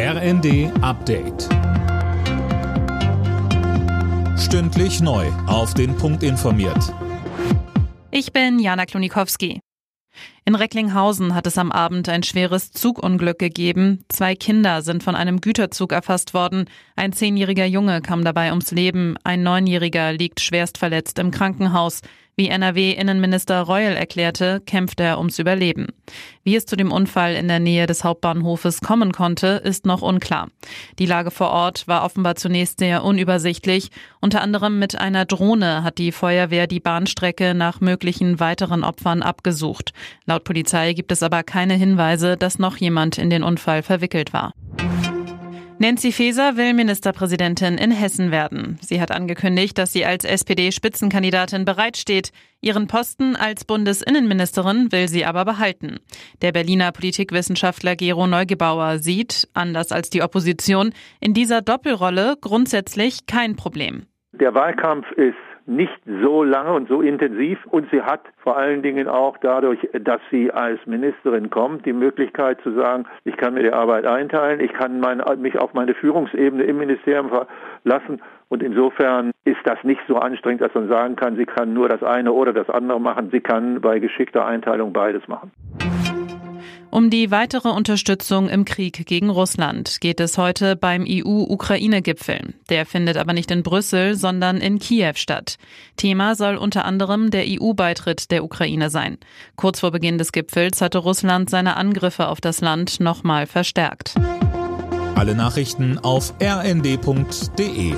RND Update. Stündlich neu. Auf den Punkt informiert. Ich bin Jana Klonikowski. In Recklinghausen hat es am Abend ein schweres Zugunglück gegeben. Zwei Kinder sind von einem Güterzug erfasst worden. Ein zehnjähriger Junge kam dabei ums Leben. Ein neunjähriger liegt schwerst verletzt im Krankenhaus. Wie NRW-Innenminister Reul erklärte, kämpft er ums Überleben. Wie es zu dem Unfall in der Nähe des Hauptbahnhofes kommen konnte, ist noch unklar. Die Lage vor Ort war offenbar zunächst sehr unübersichtlich. Unter anderem mit einer Drohne hat die Feuerwehr die Bahnstrecke nach möglichen weiteren Opfern abgesucht. Laut Polizei gibt es aber keine Hinweise, dass noch jemand in den Unfall verwickelt war. Nancy Faeser will Ministerpräsidentin in Hessen werden. Sie hat angekündigt, dass sie als SPD-Spitzenkandidatin bereitsteht. Ihren Posten als Bundesinnenministerin will sie aber behalten. Der Berliner Politikwissenschaftler Gero Neugebauer sieht, anders als die Opposition, in dieser Doppelrolle grundsätzlich kein Problem. Der Wahlkampf ist nicht so lange und so intensiv. Und sie hat vor allen Dingen auch dadurch, dass sie als Ministerin kommt, die Möglichkeit zu sagen, ich kann mir die Arbeit einteilen, ich kann mein, mich auf meine Führungsebene im Ministerium verlassen. Und insofern ist das nicht so anstrengend, dass man sagen kann, sie kann nur das eine oder das andere machen. Sie kann bei geschickter Einteilung beides machen. Um die weitere Unterstützung im Krieg gegen Russland geht es heute beim EU-Ukraine-Gipfel. Der findet aber nicht in Brüssel, sondern in Kiew statt. Thema soll unter anderem der EU-Beitritt der Ukraine sein. Kurz vor Beginn des Gipfels hatte Russland seine Angriffe auf das Land nochmal verstärkt. Alle Nachrichten auf rnd.de